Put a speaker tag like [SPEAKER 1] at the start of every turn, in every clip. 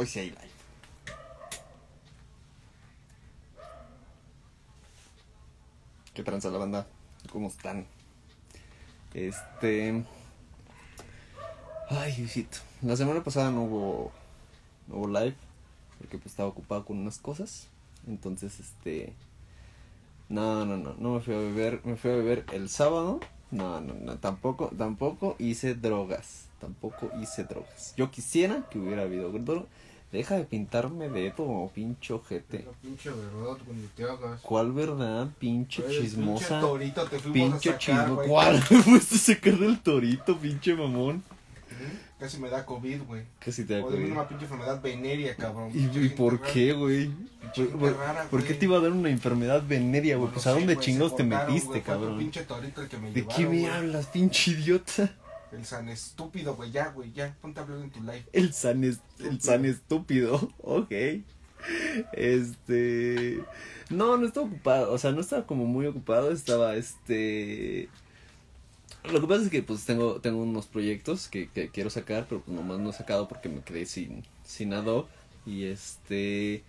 [SPEAKER 1] Hoy sí hay live. ¿Qué tranza la banda? ¿Cómo están? Este. Ay, Diosito. La semana pasada no hubo. No hubo live. Porque pues estaba ocupado con unas cosas. Entonces, este. No, no, no. No me fui a beber. Me fui a beber el sábado. No, no, no. Tampoco, tampoco hice drogas. Tampoco hice drogas. Yo quisiera que hubiera habido drogas. Deja de pintarme de todo, pinche ojete.
[SPEAKER 2] Pero pinche verdad, cuando te hagas.
[SPEAKER 1] ¿Cuál verdad, pinche
[SPEAKER 2] Oye,
[SPEAKER 1] chismosa?
[SPEAKER 2] Pinche torito te fuimos
[SPEAKER 1] Pinche
[SPEAKER 2] a sacar,
[SPEAKER 1] chismo. ¿Cuál? Me fuiste a sacar del torito, pinche mamón.
[SPEAKER 2] Casi me da COVID, güey.
[SPEAKER 1] Casi te da
[SPEAKER 2] O de
[SPEAKER 1] COVID.
[SPEAKER 2] una pinche enfermedad venérea, cabrón.
[SPEAKER 1] ¿Y, y por qué, güey? ¿Por,
[SPEAKER 2] rara,
[SPEAKER 1] qué te iba a dar una enfermedad venérea, güey?
[SPEAKER 2] No
[SPEAKER 1] Pues a dónde
[SPEAKER 2] güey,
[SPEAKER 1] chingados
[SPEAKER 2] se
[SPEAKER 1] te metiste,
[SPEAKER 2] otro
[SPEAKER 1] cabrón.
[SPEAKER 2] pinche torito el que me
[SPEAKER 1] ¿De qué
[SPEAKER 2] llevaron,
[SPEAKER 1] me
[SPEAKER 2] güey.
[SPEAKER 1] hablas, pinche idiota?
[SPEAKER 2] El san estúpido, güey. Ya, güey, ya. Ponte a hablar en tu live.
[SPEAKER 1] El san, el san estúpido. Ok. Este. No, no estaba ocupado. O sea, no estaba como muy ocupado. Estaba este. Lo que pasa es que pues tengo, tengo unos proyectos que, que quiero sacar, pero pues nomás no he sacado porque me quedé sin, sin Adobe. Y este.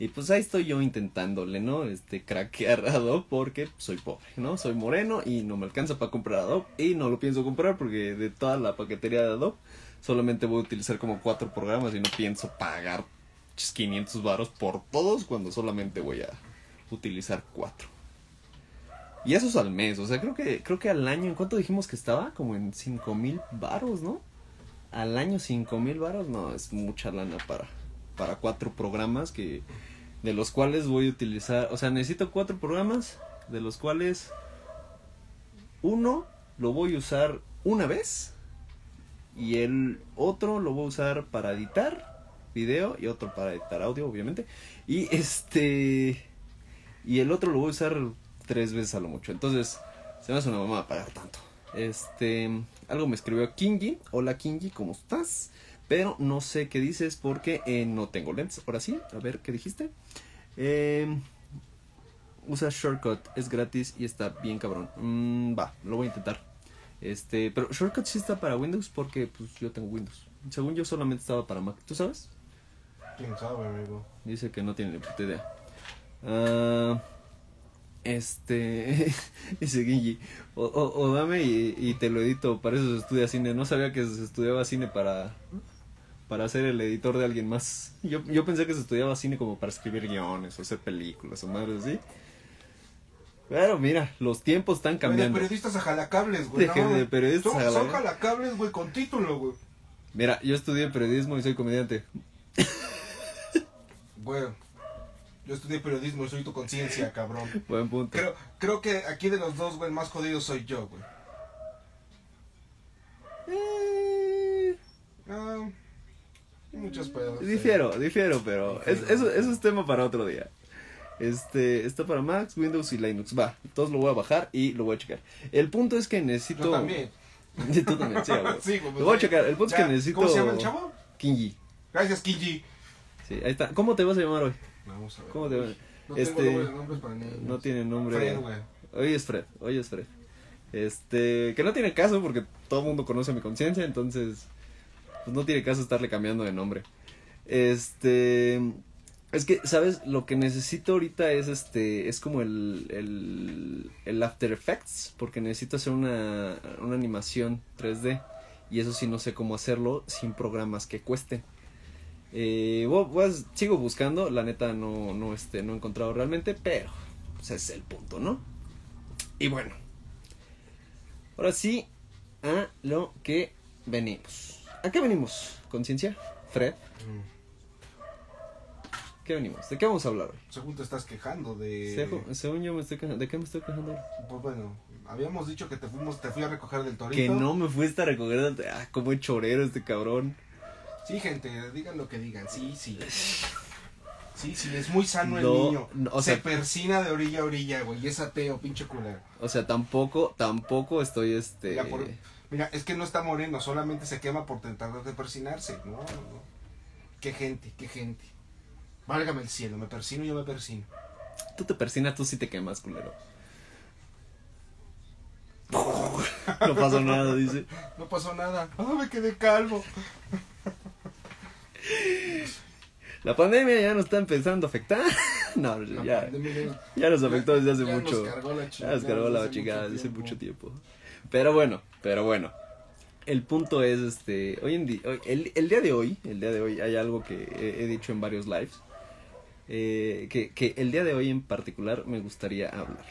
[SPEAKER 1] Y pues ahí estoy yo intentándole, ¿no? Este, craquear Adobe porque soy pobre, ¿no? Soy moreno y no me alcanza para comprar Adobe. Y no lo pienso comprar porque de toda la paquetería de Adobe solamente voy a utilizar como cuatro programas y no pienso pagar 500 varos por todos cuando solamente voy a utilizar cuatro. Y eso es al mes, o sea, creo que creo que al año, ¿en cuánto dijimos que estaba? Como en 5 mil varos, ¿no? Al año 5 mil varos, no, es mucha lana para, para cuatro programas que de los cuales voy a utilizar, o sea, necesito cuatro programas de los cuales uno lo voy a usar una vez y el otro lo voy a usar para editar video y otro para editar audio, obviamente. Y este. Y el otro lo voy a usar tres veces a lo mucho. Entonces, se me hace una mamá pagar tanto. Este. Algo me escribió Kingy. Hola Kingy, ¿cómo estás? Pero no sé qué dices porque eh, no tengo lentes. Ahora sí, a ver qué dijiste. Eh, usa Shortcut, es gratis y está bien cabrón. Mm, va, lo voy a intentar. Este, pero Shortcut sí está para Windows porque pues yo tengo Windows. Según yo solamente estaba para Mac. ¿Tú sabes?
[SPEAKER 2] ¿Quién sabe, amigo?
[SPEAKER 1] Dice que no tiene ni puta idea. Ah, este. dice Gingy. O, o, o dame y, y te lo edito. Para eso se estudia cine. No sabía que se estudiaba cine para. Para ser el editor de alguien más. Yo, yo pensé que se estudiaba cine como para escribir guiones o hacer películas o madres así. Pero mira, los tiempos están
[SPEAKER 2] Güey, de
[SPEAKER 1] cambiando.
[SPEAKER 2] periodistas a jalacables, güey. No,
[SPEAKER 1] de
[SPEAKER 2] güey.
[SPEAKER 1] periodistas
[SPEAKER 2] son,
[SPEAKER 1] a
[SPEAKER 2] son
[SPEAKER 1] jalacables.
[SPEAKER 2] güey, con título, güey.
[SPEAKER 1] Mira, yo estudié periodismo y soy comediante.
[SPEAKER 2] Güey. Yo estudié periodismo y soy tu conciencia, cabrón.
[SPEAKER 1] Buen punto.
[SPEAKER 2] Creo, creo que aquí de los dos, güey, el más jodido soy yo, güey.
[SPEAKER 1] Eh,
[SPEAKER 2] Ah, muchos pedos.
[SPEAKER 1] Difiero, difiero, pero es- eso, eso es tema para otro día. Este, está para Mac, Windows y Linux. Va, entonces lo voy a bajar y lo voy a checar. El punto es que necesito.
[SPEAKER 2] Yo también.
[SPEAKER 1] Tú también, sí,
[SPEAKER 2] güey,
[SPEAKER 1] Lo voy a checar. El punto es que necesito.
[SPEAKER 2] ¿Cómo se llama el chavo?
[SPEAKER 1] Kinji.
[SPEAKER 2] Gracias, Kiji.
[SPEAKER 1] Sí, ahí está. ¿Cómo te vas a llamar hoy?
[SPEAKER 2] Vamos a ver.
[SPEAKER 1] ¿Cómo te vas?
[SPEAKER 2] No
[SPEAKER 1] Este,
[SPEAKER 2] tengo nombres, nombres para niños.
[SPEAKER 1] No tiene nombre.
[SPEAKER 2] Fred, güey.
[SPEAKER 1] Hoy es Fred, hoy es Fred. Este, que no tiene caso porque todo el mundo conoce mi conciencia, entonces pues no tiene caso estarle cambiando de nombre. Este, es que, ¿sabes? Lo que necesito ahorita es este, es como el, el, el After Effects, porque necesito hacer una, una animación 3D y eso sí no sé cómo hacerlo sin programas que cuesten. Eh, sigo buscando, la neta no, no, este, no he encontrado realmente, pero pues ese es el punto, ¿no? Y bueno, ahora sí, a lo que venimos. ¿A qué venimos? ¿Conciencia? ¿Fred?
[SPEAKER 2] Mm.
[SPEAKER 1] ¿Qué venimos? ¿De qué vamos a hablar hoy?
[SPEAKER 2] Según te estás quejando de...
[SPEAKER 1] Según yo me estoy quejando, ¿de qué me estoy quejando hoy?
[SPEAKER 2] Pues bueno, habíamos dicho que te fuimos, te fui a recoger del torito.
[SPEAKER 1] Que no me fuiste a recoger, ah, como chorero este cabrón.
[SPEAKER 2] Sí, gente, digan lo que digan. Sí, sí. Sí, sí, es muy sano el
[SPEAKER 1] No,
[SPEAKER 2] niño.
[SPEAKER 1] no, o
[SPEAKER 2] Se
[SPEAKER 1] sea-
[SPEAKER 2] persina de orilla a orilla, güey. Y es ateo, pinche culero.
[SPEAKER 1] O sea, tampoco, tampoco estoy este...
[SPEAKER 2] Mira, por- Mira, es que no está moreno, solamente se quema por tratar de persinarse. No, no, no. Qué gente, qué gente. Válgame el cielo, me persino, yo me persino.
[SPEAKER 1] Tú te persinas, tú sí te quemas, culero.
[SPEAKER 2] No pasó,
[SPEAKER 1] No pasó nada, dice.
[SPEAKER 2] no pasó nada. Ah, me quedé calvo.
[SPEAKER 1] La pandemia ya nos está empezando a afectar. No,
[SPEAKER 2] La
[SPEAKER 1] ya, ya nos afectó desde hace
[SPEAKER 2] ya
[SPEAKER 1] mucho.
[SPEAKER 2] Nos cargó la
[SPEAKER 1] Ya nos cargó la chingada desde hace mucho tiempo. Pero bueno, pero bueno. El punto es, este, hoy en día, el, el día de hoy, el día de hoy hay algo que he, he dicho en varios lives, eh, que, que el día de hoy en particular me gustaría hablar.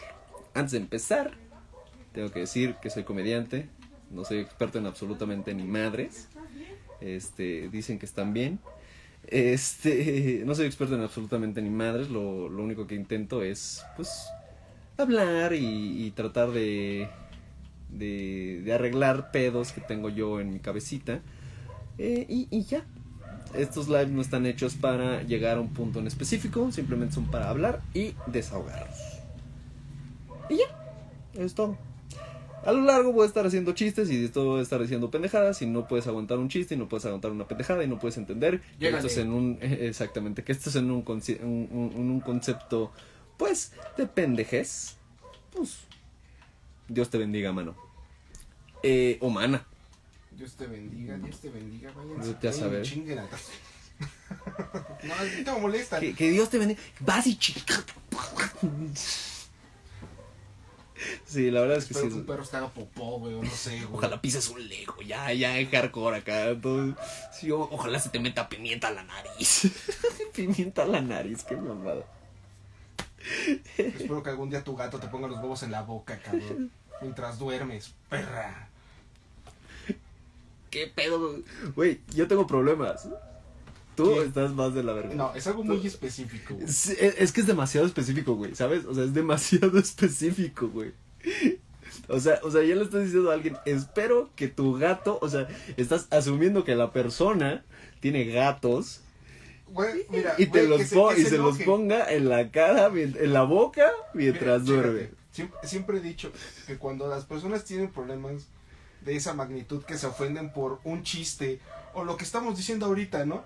[SPEAKER 1] Antes de empezar, tengo que decir que soy comediante, no soy experto en absolutamente ni madres, este, dicen que están bien, este, no soy experto en absolutamente ni madres, lo, único que intento es, pues, hablar y, tratar de, de, arreglar pedos que tengo yo en mi cabecita. eh, y, y ya. Estos lives no están hechos para llegar a un punto en específico, simplemente son para hablar y desahogarnos. Y ya, es todo. A lo largo voy a estar haciendo chistes y de todo voy a estar diciendo pendejadas y no puedes aguantar un chiste y no puedes aguantar una pendejada y no puedes entender que esto es en un exactamente que esto es en un, conci- un, un- un concepto pues de pendejez pues Dios te bendiga mano eh, o mana
[SPEAKER 2] Dios te bendiga, Dios te bendiga.
[SPEAKER 1] A
[SPEAKER 2] vayan y
[SPEAKER 1] saber.
[SPEAKER 2] a- no, a me molesta.
[SPEAKER 1] que, que Dios te bendiga vas y chica sí la verdad es que
[SPEAKER 2] Espero
[SPEAKER 1] sí
[SPEAKER 2] que un perro te haga popó, güey, o no sé, güey.
[SPEAKER 1] Ojalá pises un lego, ya, ya en hardcore acá. Todo. Sí, o- ojalá se te meta pimienta a la nariz. pimienta a la nariz, qué mamada.
[SPEAKER 2] Espero que algún día tu gato te ponga los huevos en la boca, cabrón. Mientras duermes, perra.
[SPEAKER 1] ¿Qué pedo? Güey, yo tengo problemas. Tú
[SPEAKER 2] ¿Qué?
[SPEAKER 1] estás más de la verga.
[SPEAKER 2] No, es algo muy específico, güey.
[SPEAKER 1] Es, es que es demasiado específico, güey, ¿sabes? O sea, es demasiado específico, güey. O sea, o sea, ya le estás diciendo a alguien, espero que tu gato, o sea, estás asumiendo que la persona tiene gatos
[SPEAKER 2] Güey, mira,
[SPEAKER 1] y te
[SPEAKER 2] güey,
[SPEAKER 1] los
[SPEAKER 2] que se- que
[SPEAKER 1] y se los ponga en la cara, en la boca, mientras duerme.
[SPEAKER 2] Siempre, siempre he dicho que cuando las personas tienen problemas de esa magnitud que se ofenden por un chiste o lo que estamos diciendo ahorita, ¿no?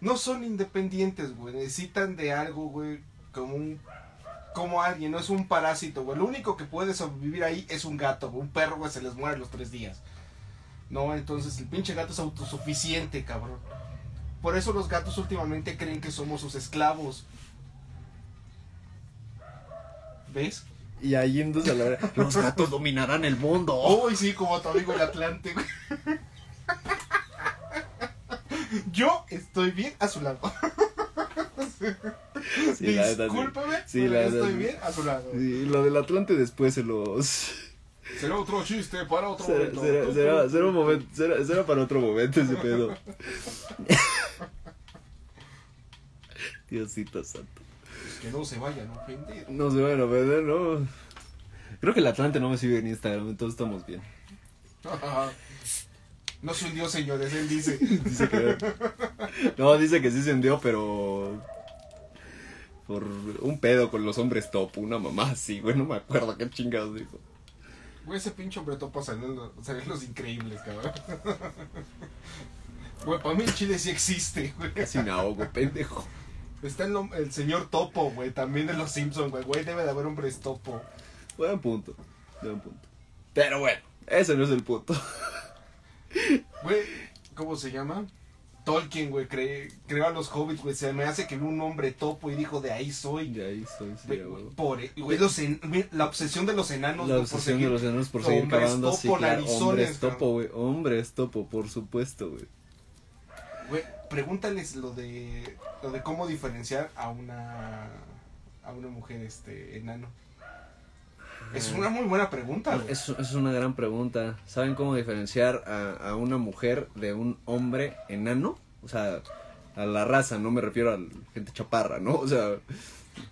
[SPEAKER 2] No son independientes, güey. Necesitan de algo, güey, como un como alguien, no es un parásito, güey. Lo único que puede sobrevivir ahí es un gato, güey. Un perro, güey, se les muere los tres días. No, entonces el pinche gato es autosuficiente, cabrón. Por eso los gatos últimamente creen que somos sus esclavos. ¿Ves?
[SPEAKER 1] Y ahí entonces a la hora, los gatos dominarán el mundo.
[SPEAKER 2] Uy, sí, como tu amigo el Atlante, güey. Yo estoy bien a su lado.
[SPEAKER 1] Sí.
[SPEAKER 2] Discúlpame,
[SPEAKER 1] Sí,
[SPEAKER 2] pero
[SPEAKER 1] la
[SPEAKER 2] yo estoy bien a su lado.
[SPEAKER 1] Sí, lo del Atlante después se los...
[SPEAKER 2] Será otro chiste para otro
[SPEAKER 1] Será,
[SPEAKER 2] momento.
[SPEAKER 1] será- será- será un momento, será, será para otro momento ese pedo. Diosito santo.
[SPEAKER 2] Que no se vayan a ofender.
[SPEAKER 1] No se van a perder, ¿no? Creo que el Atlante no me sigue en Instagram, entonces estamos bien.
[SPEAKER 2] No se hundió, señores, él dice.
[SPEAKER 1] Dice que... No, dice que sí se hundió, pero... Por un pedo con los hombres top, una mamá así, güey, no me acuerdo qué chingados dijo.
[SPEAKER 2] Güey, ese pinche hombre topa salió salió los increíbles, cabrón. Güey, para mí el chile sí existe, güey.
[SPEAKER 1] Casi me ahogo, pendejo.
[SPEAKER 2] Está el, el señor Topo, güey, también de los Simpsons, güey. Güey, debe de haber hombres Topo.
[SPEAKER 1] Buen punto, buen punto. Pero bueno, ese no es el punto.
[SPEAKER 2] Güey, ¿cómo se llama? Tolkien, güey, cre- creó a los hobbits, güey. Se me hace que vio un hombre topo y dijo, de ahí soy.
[SPEAKER 1] De ahí soy, sí,
[SPEAKER 2] Güey,
[SPEAKER 1] a huevo.
[SPEAKER 2] por, güey, los en- güey, la obsesión de los enanos,
[SPEAKER 1] La obsesión de los enanos por seguir
[SPEAKER 2] hombres
[SPEAKER 1] cavando,
[SPEAKER 2] topo,
[SPEAKER 1] sí, claro,
[SPEAKER 2] narizones,
[SPEAKER 1] hombres topo, güey, hombres topo, por supuesto, güey.
[SPEAKER 2] Güey, pregúntales lo de lo de cómo diferenciar a una a una mujer este enano. Es una muy buena pregunta, güey.
[SPEAKER 1] Es, es una gran pregunta. ¿Saben cómo diferenciar a, a una mujer de un hombre enano? O sea, a la raza, no me refiero a gente chaparra, ¿no? O sea,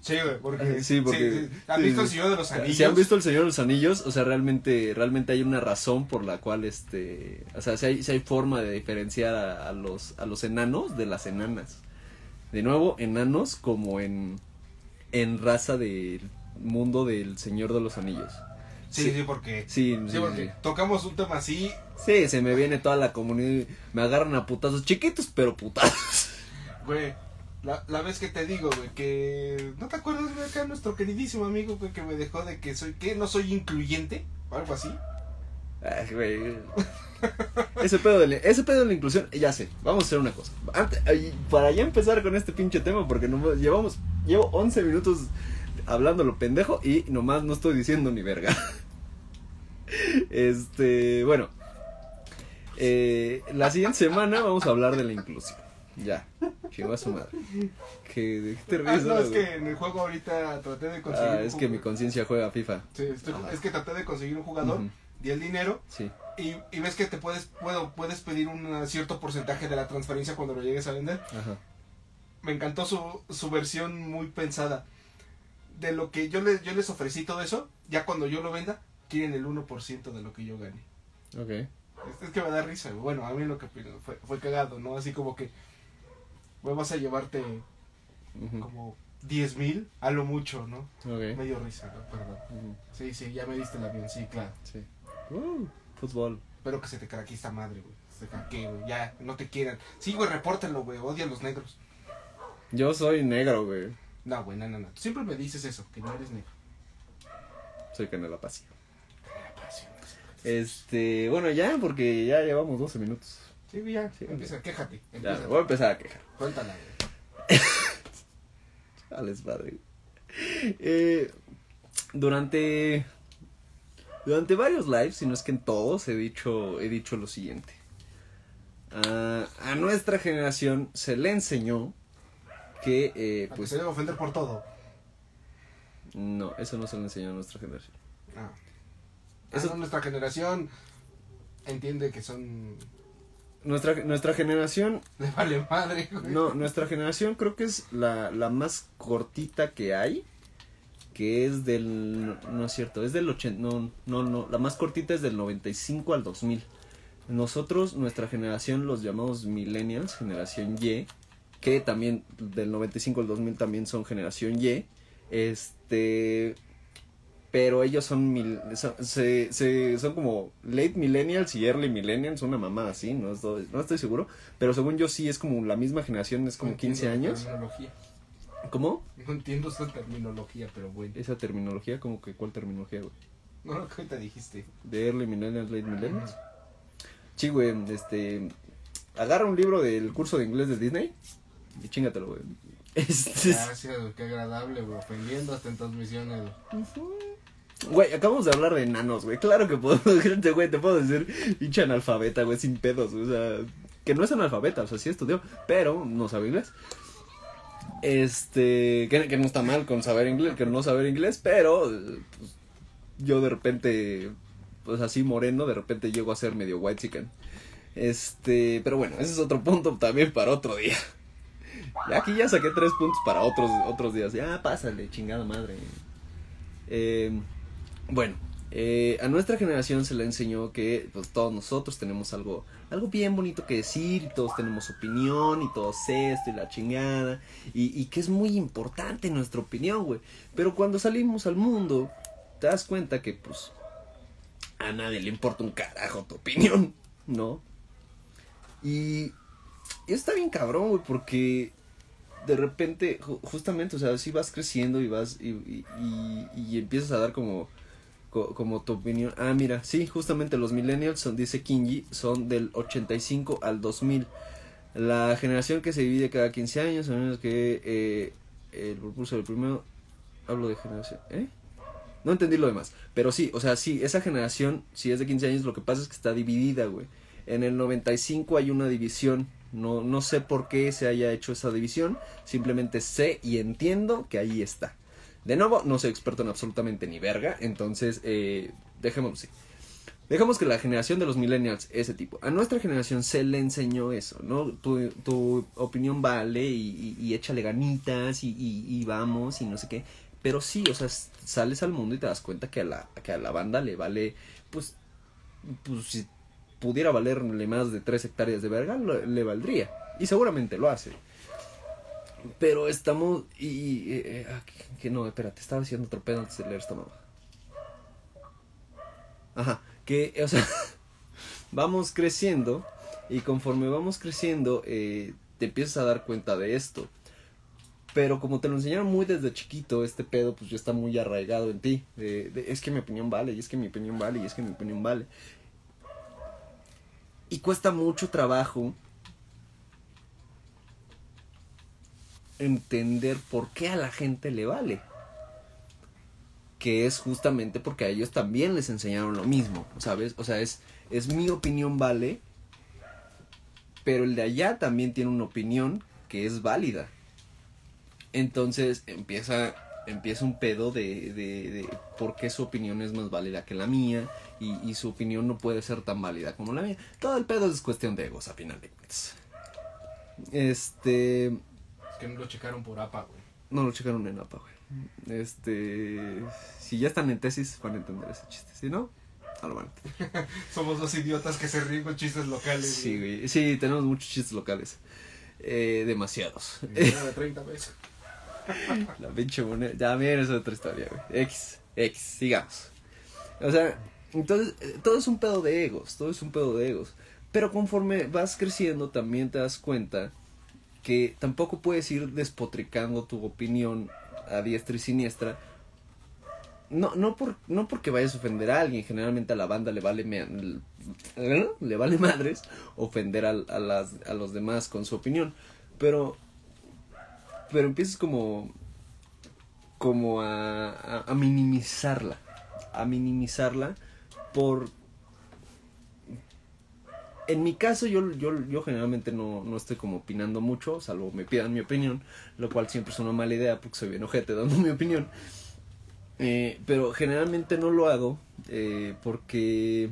[SPEAKER 2] Sí, güey, porque
[SPEAKER 1] Sí, porque-
[SPEAKER 2] ¿Han
[SPEAKER 1] sí,
[SPEAKER 2] visto
[SPEAKER 1] sí.
[SPEAKER 2] el Señor de los Anillos?
[SPEAKER 1] si han visto El Señor de los Anillos, o sea, realmente, realmente hay una razón por la cual, este, o sea, si hay, sí hay forma de diferenciar a, a los, a los enanos de las enanas. De nuevo, enanos como en, en raza del mundo del Señor de los Anillos.
[SPEAKER 2] Sí, sí, porque
[SPEAKER 1] Sí,
[SPEAKER 2] Sí,
[SPEAKER 1] sí,
[SPEAKER 2] porque tocamos un tema así.
[SPEAKER 1] Sí, se me viene toda la comunidad, me agarran a putazos, chiquitos pero putazos.
[SPEAKER 2] Güey, la, la vez que te digo, güey, que... ¿No te acuerdas, güey, acá nuestro queridísimo amigo, güey, que me dejó de que soy... ¿Qué? ¿No soy incluyente? O algo así.
[SPEAKER 1] Ay, güey. ese pedo de la, ese pedo de la inclusión, ya sé, vamos a hacer una cosa. Antes, para ya empezar con este pinche tema, porque no, llevamos, llevo 11 minutos hablando lo pendejo y nomás no estoy diciendo ni verga. Este, bueno. Eh, la siguiente semana vamos a hablar de la inclusión. Ya, chingó a su madre.
[SPEAKER 2] Que, te ah, no, es que en el juego ahorita traté de conseguir.
[SPEAKER 1] Ah, es que mi conciencia juega FIFA.
[SPEAKER 2] Sí, es que traté de conseguir un jugador, di el dinero.
[SPEAKER 1] Sí.
[SPEAKER 2] Y, y, ves que te puedes, puedo, puedes pedir un cierto porcentaje de la transferencia cuando lo llegues a vender. Ajá. Me encantó su, su versión muy pensada. De lo que yo les, yo les ofrecí todo eso, ya cuando yo lo venda, quieren el 1% de lo que yo gane.
[SPEAKER 1] Ok.
[SPEAKER 2] Es, que me da risa, Bueno, a mí lo que fue, fue cagado, ¿no? Así como que, vas a llevarte como 10 mil, a lo mucho, ¿no?
[SPEAKER 1] Okay.
[SPEAKER 2] Medio risa, Perdón. Sí, sí, ya me diste el avión, sí, claro.
[SPEAKER 1] Sí. Uh, fútbol.
[SPEAKER 2] Espero que se te craque esta madre, güey. Se craque, güey. Ya, no te quieran. Sí, güey, repórtenlo, güey. Odian los negros.
[SPEAKER 1] Yo soy negro, güey.
[SPEAKER 2] No, güey, no, no, no. siempre me dices eso, que no eres negro.
[SPEAKER 1] Soy Canela Pasión. Este, bueno, ya, porque ya llevamos 12 minutos.
[SPEAKER 2] Sí, ya, sí, empieza, quéjate.
[SPEAKER 1] Ya, voy a empezar a quejar.
[SPEAKER 2] Cuéntala,
[SPEAKER 1] güey. padre. Eh, durante durante varios lives, si no es que en todos, he dicho, he dicho lo siguiente. a nuestra generación se le enseñó que, eh, pues...
[SPEAKER 2] se debe ofender por todo.
[SPEAKER 1] No, eso no se le enseñó a nuestra generación.
[SPEAKER 2] Ah. Eso nuestra generación entiende que son
[SPEAKER 1] nuestra, nuestra generación.
[SPEAKER 2] Le vale madre,
[SPEAKER 1] No, nuestra generación creo que es la, la más cortita que hay. Que es del. No, es cierto, es del 80. No, no, no. La más cortita es del 95 al 2000. Nosotros, nuestra generación, los llamamos Millennials, generación Y. Que también del 95 al 2000 también son generación Y. Este pero ellos son, mil, son, se, se, son como late millennials y early millennials, una mamá así, no estoy, no estoy seguro, pero según yo sí es como la misma generación, es como 15 años.
[SPEAKER 2] Terminología.
[SPEAKER 1] ¿Cómo?
[SPEAKER 2] No entiendo esa terminología, pero bueno.
[SPEAKER 1] ¿Esa terminología? ¿Cómo que cuál terminología, güey?
[SPEAKER 2] No, lo que te dijiste.
[SPEAKER 1] ¿De early millennials, late millennials? Sí, güey, este... Agarra un libro del curso de inglés de Disney y chingatelo, güey.
[SPEAKER 2] Este... Gracias, qué agradable, güey, ofendiendo hasta en transmisiones.
[SPEAKER 1] Güey, acabamos de hablar de enanos, güey. Claro que puedo, güey, te puedo decir pinche analfabeta, güey, sin pedos. O sea, que no es analfabeta, o sea, sí estudió, pero no sabe inglés. Este, que, no está mal con saber inglés, que no saber inglés, pero pues, yo de repente, pues así moreno, de repente llego a ser medio white chicken. Este, pero bueno, ese es otro punto también para otro día. Aquí ya saqué tres puntos para otros, otros días. Ya, pásale, chingada madre. Eh, bueno, eh, a nuestra generación se le enseñó que pues, todos nosotros tenemos algo, algo bien bonito que decir y todos tenemos opinión y todos esto y la chingada y, y que es muy importante nuestra opinión, güey. Pero cuando salimos al mundo te das cuenta que pues a nadie le importa un carajo tu opinión, ¿no? Y, y está bien cabrón, güey, porque de repente, justamente, o sea, si vas creciendo y vas y, y, y empiezas a dar como como tu opinión. Ah, mira, sí, justamente los millennials son, dice Kinji, son del 85 al 2000. La generación que se divide cada 15 años, a menos que eh, el propulso del primero, hablo de generación, ¿eh? No entendí lo demás, pero sí, o sea, sí, esa generación, si es de 15 años, lo que pasa es que está dividida, güey. En el 95 hay una división, no, no sé por qué se haya hecho esa división, simplemente sé y entiendo que ahí está. De nuevo, no soy experto en absolutamente ni verga, entonces eh. Dejamos que la generación de los millennials, ese tipo. A nuestra generación se le enseñó eso, ¿no? Tu, tu opinión vale y, y, échale ganitas y, y, vamos y no sé qué. Pero sí, o sea, sales al mundo y te das cuenta que a la, que a la banda le vale, pues, pues pudiera valerle más de tres hectáreas de verga, le valdría. Y seguramente lo hace. Pero estamos. Y. Eh, eh, ah, que, no, espérate, estaba diciendo otro pedo antes de leer esta mamá. Ajá, que, o sea, vamos creciendo. Y conforme vamos creciendo, eh, te empiezas a dar cuenta de esto. Pero como te lo enseñaron muy desde chiquito, este pedo pues ya está muy arraigado en ti. es que mi opinión vale, y es que mi opinión vale, y es que mi opinión vale. Y cuesta mucho trabajo entender por qué a la gente le vale. Que es justamente porque a ellos también les enseñaron lo mismo, ¿sabes? O sea, es, es mi opinión vale, pero el de allá también tiene una opinión que es válida. Entonces empieza, empieza un pedo de, de, de por qué su opinión es más válida que la mía y, y, su opinión no puede ser tan válida como la mía. Todo el pedo es cuestión de egos, a final de cuentas. Este...
[SPEAKER 2] Es que no lo checaron por APA, güey.
[SPEAKER 1] No lo checaron en APA, güey. Este... Si ya están en tesis, van a entender ese chiste. Si no, no lo van a entender.
[SPEAKER 2] Somos dos idiotas que se ríen con chistes locales.
[SPEAKER 1] Sí, güey. Sí, tenemos muchos chistes locales. Eh, demasiados.
[SPEAKER 2] de 30 pesos.
[SPEAKER 1] La pinche moneda. Ya, miren, es otra historia, güey. X, X, sigamos. O sea, entonces, todo es un pedo de egos, todo es un pedo de egos. Pero conforme vas creciendo, también te das cuenta que tampoco puedes ir despotricando tu opinión a diestra y siniestra. No, no, por, no porque vayas a ofender a alguien, generalmente a la banda le vale, me, le vale madres ofender a, a, las, a los demás con su opinión. Pero pero empiezas como como a, a, a, minimizarla a minimizarla por en mi caso yo, yo, yo generalmente no, no estoy como opinando mucho salvo me pidan mi opinión lo cual siempre es una mala idea porque soy bien ojete dando mi opinión. Eh, pero generalmente no lo hago eh, porque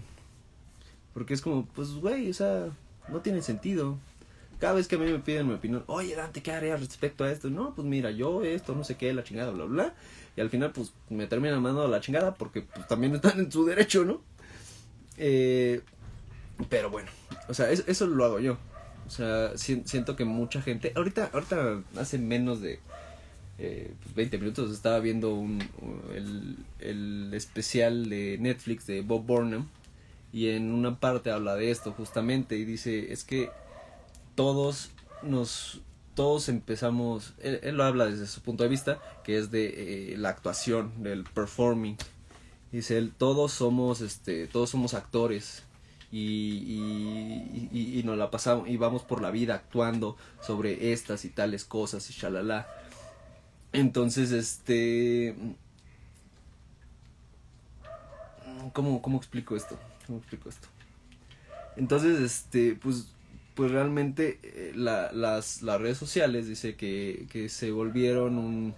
[SPEAKER 1] porque es como pues güey o sea no tiene sentido cada vez que a mí me piden mi opinión, oye Dante, ¿qué harías respecto a esto? No, pues mira, yo esto, no sé qué, la chingada, bla, bla. Y al final, pues me terminan mandando la chingada porque pues, también están en su derecho, ¿no? Eh, pero bueno, o sea, eso, lo hago yo. O sea, si, siento que mucha gente, ahorita, ahorita hace menos de eh, pues 20 minutos estaba viendo un, el, el especial de Netflix de Bob Burnham y en una parte habla de esto justamente y dice, es que todos nos todos empezamos él, él, lo habla desde su punto de vista que es de eh, la actuación del performing. Dice él todos somos este todos somos actores y, y, y, nos la pasamos y vamos por la vida actuando sobre estas y tales cosas y shalala entonces este cómo cómo explico esto cómo explico esto entonces este pues pues realmente eh, la, las, las redes sociales dice que, que se volvieron un,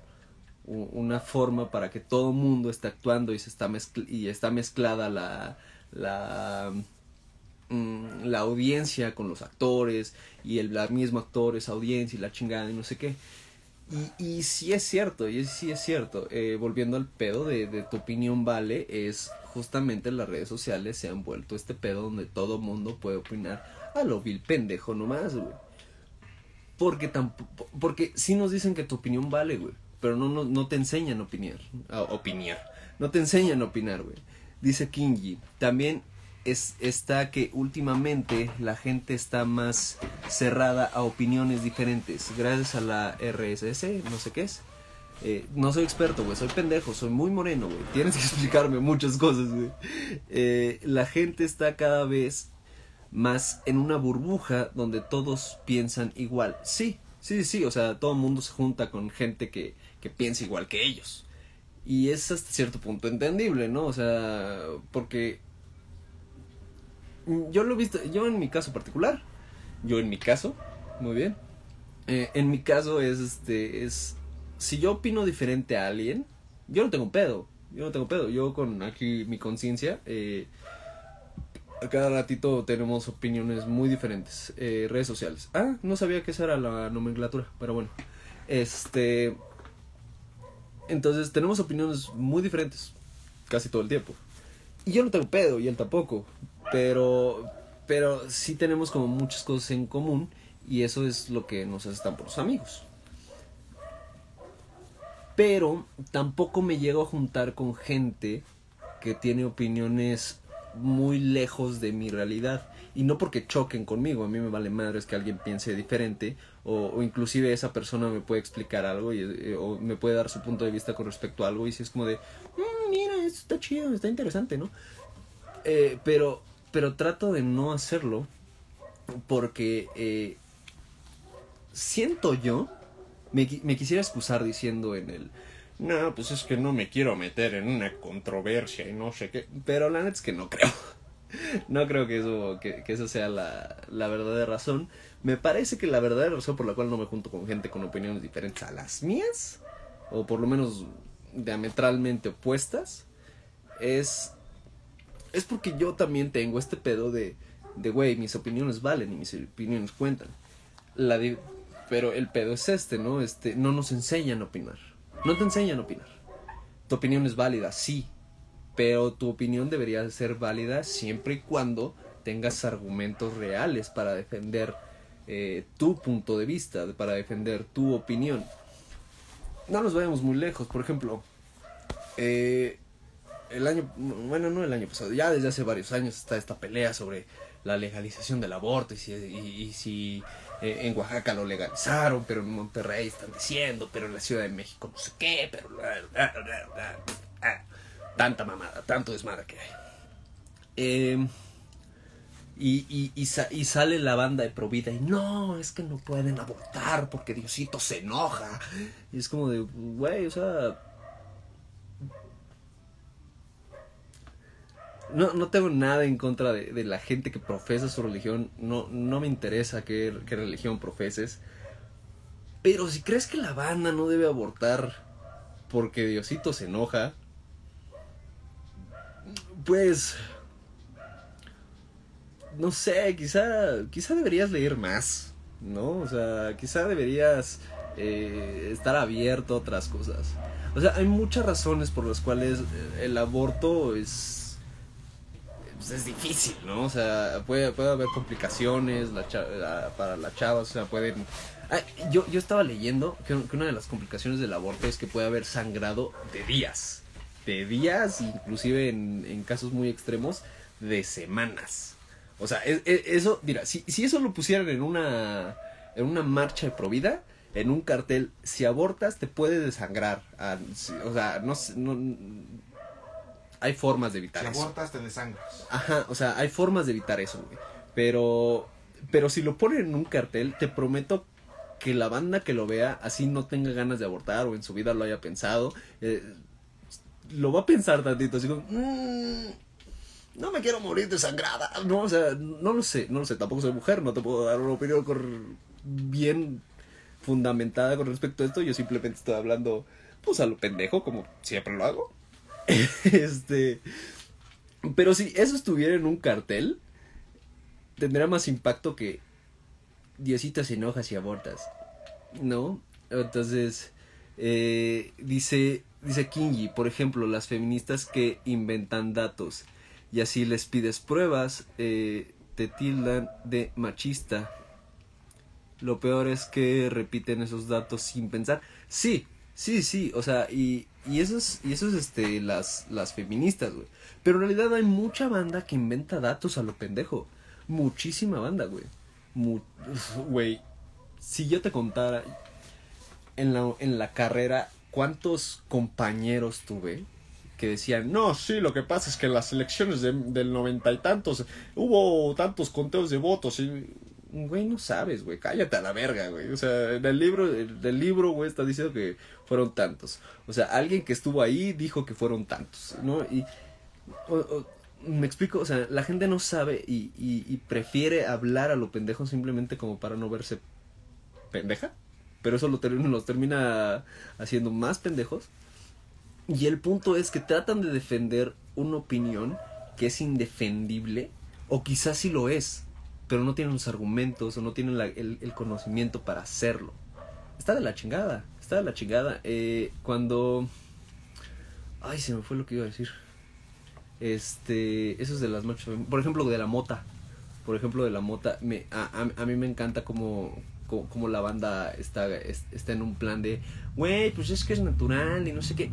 [SPEAKER 1] una forma para que todo mundo esté actuando y se está y está mezclada la la mm, la audiencia con los actores y el mismo actor es audiencia y la chingada y no sé qué. Y, y sí es cierto y sí es cierto. Eh, volviendo al pedo de, de tu opinión vale es justamente las redes sociales se han vuelto este pedo donde todo mundo puede opinar a lo vil pendejo nomás, güey. Porque porque sí nos dicen que tu opinión vale, güey. Pero no, no, no te enseñan a opinar. A opinar. No te enseñan a opinar, güey. Dice Kingi. También es, está que últimamente la gente está más cerrada a opiniones diferentes. Gracias a la RSS, no sé qué es. Eh, no soy experto, güey, soy pendejo, soy muy moreno, güey. Tienes que explicarme muchas cosas, güey. Eh, la gente está cada vez más en una burbuja donde todos piensan igual. Sí, sí, sí, o sea, todo el mundo se junta con gente que, que piensa igual que ellos. Y es hasta cierto punto entendible, ¿no? O sea, porque yo lo he visto, yo en mi caso particular, yo en mi caso, muy bien, eh, en mi caso es, este, es, si yo opino diferente a alguien, yo no tengo pedo, yo no tengo pedo, yo con aquí mi conciencia, eh, cada ratito tenemos opiniones muy diferentes. Eh, redes sociales. Ah, no sabía que esa era la nomenclatura, pero bueno. Este. Entonces tenemos opiniones muy diferentes casi todo el tiempo. Y yo no tengo pedo y él tampoco. Pero. Pero sí tenemos como muchas cosas en común. Y eso es lo que nos hace tan los amigos. Pero tampoco me llego a juntar con gente que tiene opiniones muy lejos de mi realidad. Y no porque choquen conmigo a mí me vale madres que alguien piense diferente o, o inclusive esa persona me puede explicar algo y, eh, o me puede dar su punto de vista con respecto a algo y si es como de mmm, mira esto está chido está interesante no eh, pero pero trato de no hacerlo Porque eh, siento yo, me, me quisiera excusar diciendo en el, no, pues es que no me quiero meter en una controversia y no sé qué, pero la neta es que no creo. no creo que eso, que, que eso sea la, la verdadera razón. Me parece que la verdadera razón por la cual no me junto con gente con opiniones diferentes a las mías, o por lo menos diametralmente opuestas, es, es porque yo también tengo este pedo de, de, güey, mis opiniones valen y mis opiniones cuentan. La pero el pedo es este, ¿no? Este, no nos enseñan a opinar. No te enseñan a opinar. Tu opinión es válida, sí, pero tu opinión debería ser válida siempre y cuando tengas argumentos reales para defender eh, tu punto de vista, para defender tu opinión. No nos vayamos muy lejos, por ejemplo, eh, el año, bueno, no el año pasado, ya desde hace varios años está esta pelea sobre la legalización del aborto y si, y, si eh, en Oaxaca lo legalizaron, pero en Monterrey están diciendo, pero en la Ciudad de México no sé qué, pero tanta mamada, tanto desmadre que hay. Eh, y, y, y, y, sale la banda de Provida y no, es que no pueden abortar porque Diosito se enoja. Y es como de, güey, o sea... No, no tengo nada en contra de, de, la gente que profesa su religión. No, no me interesa qué, qué religión profeses. Pero si crees que la banda no debe abortar porque Diosito se enoja, pues no sé, quizá, quizá deberías leer más, ¿no? O sea, quizá deberías eh, estar abierto a otras cosas. O sea, hay muchas razones por las cuales eh, el aborto es pues, es difícil, ¿no? O sea, puede, puede haber complicaciones para la chava, o sea, pueden... yo, yo estaba leyendo que, una de las complicaciones del aborto es que puede haber sangrado de días. De días, inclusive en, en casos muy extremos, de semanas. O sea, eso, mira, si, si eso lo pusieran en una, en una marcha de provida, en un cartel, si abortas te puede desangrar. Ah, o sea, no, no, hay formas de evitar
[SPEAKER 2] eso. Si abortas te desangras.
[SPEAKER 1] Ajá, o sea, hay formas de evitar eso, güey. Pero, pero si lo ponen en un cartel, te prometo que la banda que lo vea así no tenga ganas de abortar o en su vida lo haya pensado. Eh, lo va a pensar tantito, así como, mm, no me quiero morir desangrada. No, o sea, no lo sé, no lo sé. Tampoco soy mujer, no te puedo dar una opinión bien fundamentada con respecto a esto. Yo simplemente estoy hablando, pues a lo pendejo, como siempre lo hago. este. Pero si eso estuviera en un cartel, tendría más impacto que Diosito se enoja si abortas. ¿No? Entonces, eh, dice, dice Kingi, por ejemplo, las feministas que inventan datos y así les pides pruebas, eh, te tildan de machista. Lo peor es que repiten esos datos sin pensar. Sí, sí, sí, o sea, y, y eso es, y eso es este, las, las feministas, güey. Pero en realidad hay mucha banda que inventa datos a lo pendejo. Muchísima banda, güey. Güey, si yo te contara en la, en la carrera cuántos compañeros tuve que decían, no, sí, lo que pasa es que en las elecciones del noventa y tantos hubo tantos conteos de votos y... Güey, no sabes, güey, cállate a la verga, güey. O sea, en el libro, del libro, güey, está diciendo que fueron tantos. O sea, alguien que estuvo ahí dijo que fueron tantos, ¿no? Y... me explico, o sea, la gente no sabe y, y prefiere hablar a lo pendejo simplemente como para no verse pendeja. Pero eso lo los termina haciendo más pendejos y el punto es que tratan de defender una opinión que es indefendible, o quizás sí lo es, pero no tienen los argumentos o no tienen el, conocimiento para hacerlo. Está de la chingada, está de la chingada. Eh, cuando... Ay, se me fue lo que iba a decir. Este, eso es de las marchas, por ejemplo, de la mota. Por ejemplo, de la mota, me, a, a mí me encanta como como, la banda está, está en un plan de, güey, pues es que es natural y no sé qué.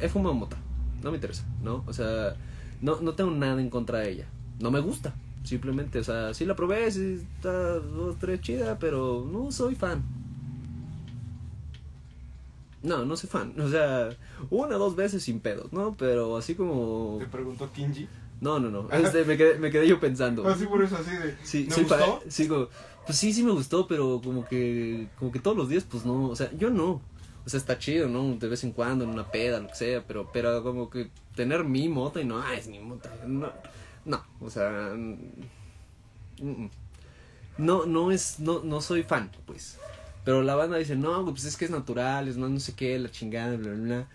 [SPEAKER 1] He fumado mota, no me interesa, ¿no? O sea, no, no tengo nada en contra de ella. No me gusta, simplemente, o sea, sí la probé, sí está dos, tres chida, pero no soy fan. No, no soy fan. O sea, una o dos veces sin pedos, ¿no? Pero así como.
[SPEAKER 2] Te preguntó Kinji.
[SPEAKER 1] No, no, no. Este, me, quedé, me quedé yo pensando.
[SPEAKER 2] Así por eso, así de.
[SPEAKER 1] Sí,
[SPEAKER 2] ¿Me
[SPEAKER 1] soy
[SPEAKER 2] gustó?
[SPEAKER 1] sigo, pues sí, sí me gustó, pero como que, como que todos los días, pues no, o sea, yo no. O sea, está chido, ¿no? De vez en cuando, en una peda, lo que sea, pero, pero como que tener mi mota y no, ah, es mi mota. No, no, o sea, mm, mm. no, no es, no, no soy fan, pues. Pero la banda dice, no, pues es que es natural, es más no sé qué, la chingada, bla, bla, bla.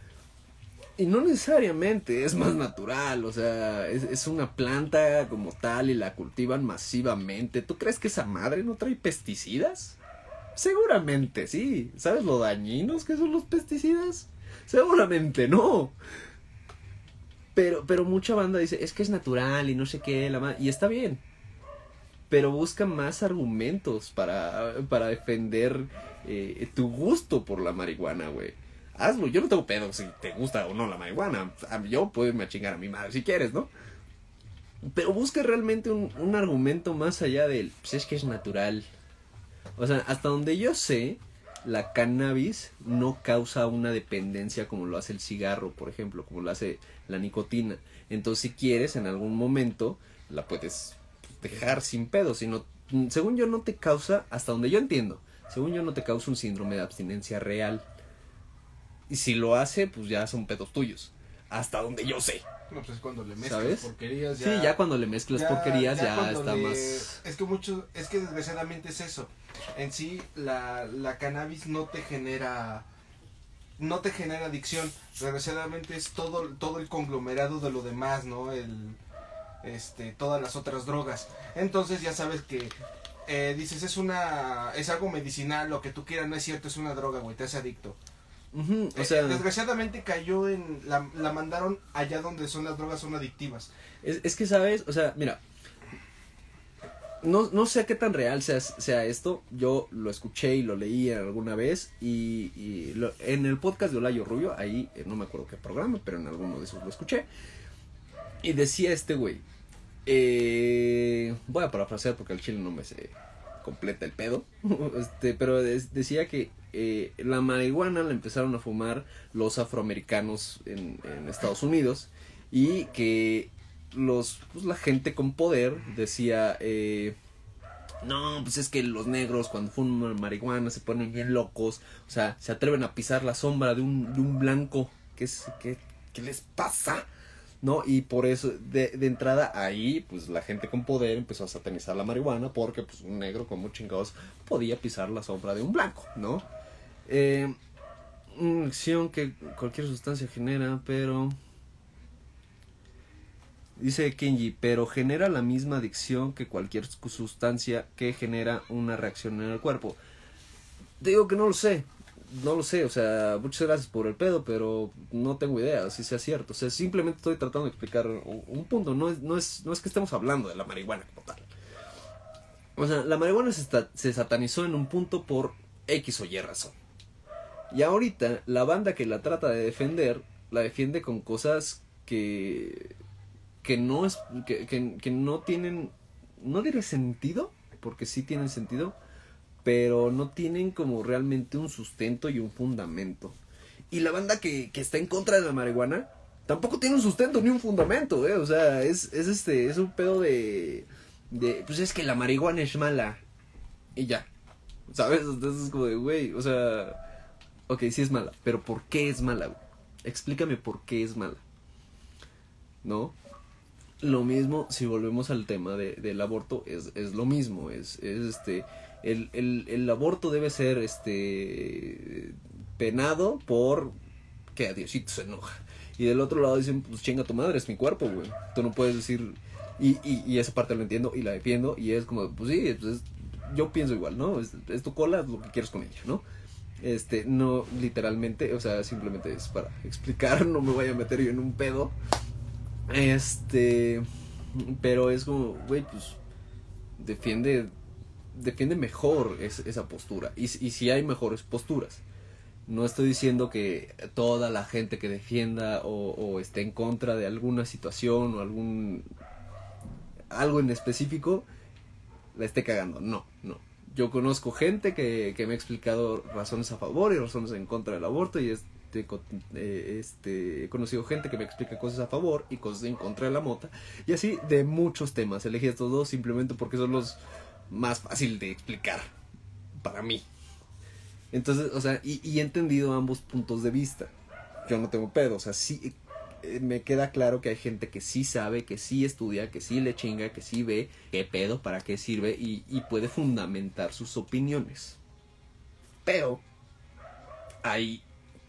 [SPEAKER 1] Y no necesariamente es más natural, o sea, es, es una planta como tal y la cultivan masivamente. ¿Tú crees que esa madre no trae pesticidas? Seguramente sí. ¿Sabes lo dañinos que son los pesticidas? Seguramente no. Pero, pero mucha banda dice, es que es natural y no sé qué, la ma-". y está bien. Pero busca más argumentos para, para defender eh, tu gusto por la marihuana, güey. Hazlo, yo no tengo pedo si te gusta o no la marihuana. Yo puedo irme a chingar a mi madre si quieres, ¿no? Pero busca realmente un, un argumento más allá del, pues es que es natural. O sea, hasta donde yo sé, la cannabis no causa una dependencia como lo hace el cigarro, por ejemplo, como lo hace la nicotina. Entonces, si quieres, en algún momento la puedes dejar sin pedo. Sino, según yo, no te causa, hasta donde yo entiendo, según yo, no te causa un síndrome de abstinencia real. Y si lo hace, pues ya son pedos tuyos. Hasta donde yo sé.
[SPEAKER 2] No, pues es cuando le mezclas
[SPEAKER 1] ¿Sabes?
[SPEAKER 2] porquerías.
[SPEAKER 1] sí, ya cuando le mezclas porquerías ya, está
[SPEAKER 2] le-
[SPEAKER 1] más...
[SPEAKER 2] Es que mucho, es que desgraciadamente es eso. En sí, la, la cannabis no te genera, no te genera adicción. Desgraciadamente es todo, todo el conglomerado de lo demás, ¿no? El, este, todas las otras drogas. Entonces ya sabes que eh, dices es una, es algo medicinal, lo que tú quieras, no es cierto, es una droga, güey, te hace adicto.
[SPEAKER 1] Ujú, o sea,
[SPEAKER 2] desgraciadamente cayó en, la, la mandaron allá donde son las drogas son adictivas.
[SPEAKER 1] Es, es que, ¿sabes? O sea, mira. No, no sé qué tan real sea, sea esto. Yo lo escuché y lo leí alguna vez. Y, y lo- en el podcast de Olayo Rubio, ahí eh, no me acuerdo qué programa, pero en alguno de esos lo escuché. Y decía este güey. eh, voy a parafrasear porque al chile no me se completa el pedo. este, pero decía que eh, la marihuana la empezaron a fumar los afroamericanos en, en Estados Unidos. Y que los pues, la gente con poder decía eh, no pues es que los negros cuando fuman marihuana se ponen bien locos o sea se atreven a pisar la sombra de un, de un blanco ¿qué es qué, qué les pasa? ¿No? Y por eso, de, de entrada, ahí, pues la gente con poder empezó a satanizar la marihuana porque, pues, un negro como chingados podía pisar la sombra de un blanco, ¿no? Eh, una acción que cualquier sustancia genera, pero... Dice Kenji, pero genera la misma adicción que cualquier su- sustancia que genera una reacción en el cuerpo. Digo que no lo sé, no lo sé, o sea, muchas gracias por el pedo, pero no tengo idea si sea cierto. O sea, simplemente estoy tratando de explicar un, un punto, no es, no, es, no es que estemos hablando de la marihuana como tal. O sea, la marihuana se, se satanizó en un punto por X o Y razón. Y ahorita la banda que la trata de defender, la defiende con cosas que que no es que, que, que no tienen no diré sentido porque sí tienen sentido pero no tienen como realmente un sustento y un fundamento. Y la banda que, que está en contra de la marihuana tampoco tiene un sustento ni un fundamento eh. O sea es, es este es un pedo de de pues es que la marihuana es mala. Y ya. Sabes entonces es como de güey o sea ok sí es mala pero por qué es mala güey? explícame por qué es mala. No lo mismo, si volvemos al tema de, del aborto, es, es lo mismo, es, es este, el, el, el aborto debe ser este penado por que a Diosito se enoja. Y del otro lado dicen, pues chinga tu madre, es mi cuerpo, güey. Tú no puedes decir, y, y, y esa parte lo entiendo y la defiendo, y es como, pues sí, pues es- yo pienso igual, ¿no? Es, es tu cola, lo que quieres con ella, ¿no? Este, no literalmente, o sea, simplemente es para explicar, no me vaya a meter yo en un pedo. Este, pero es como, güey, pues defiende, defiende mejor es- esa postura. Y, si hay mejores posturas. No estoy diciendo que toda la gente que defienda o, esté en contra de alguna situación o algún algo en específico la esté cagando. No, no. Yo conozco gente que, me ha explicado razones a favor y razones en contra del aborto y es te co- eh, este, he conocido gente que me explica cosas a favor y cosas en contra de la mota. Y así de muchos temas. Elegí estos dos simplemente porque son los más fácil de explicar para mí. Entonces, o sea, y, y he entendido ambos puntos de vista. Yo no tengo pedo, o sea, sí eh, me queda claro que hay gente que sí sabe, que sí estudia, que sí le chinga, que sí ve qué pedo, para qué sirve y, y puede fundamentar sus opiniones. Pero hay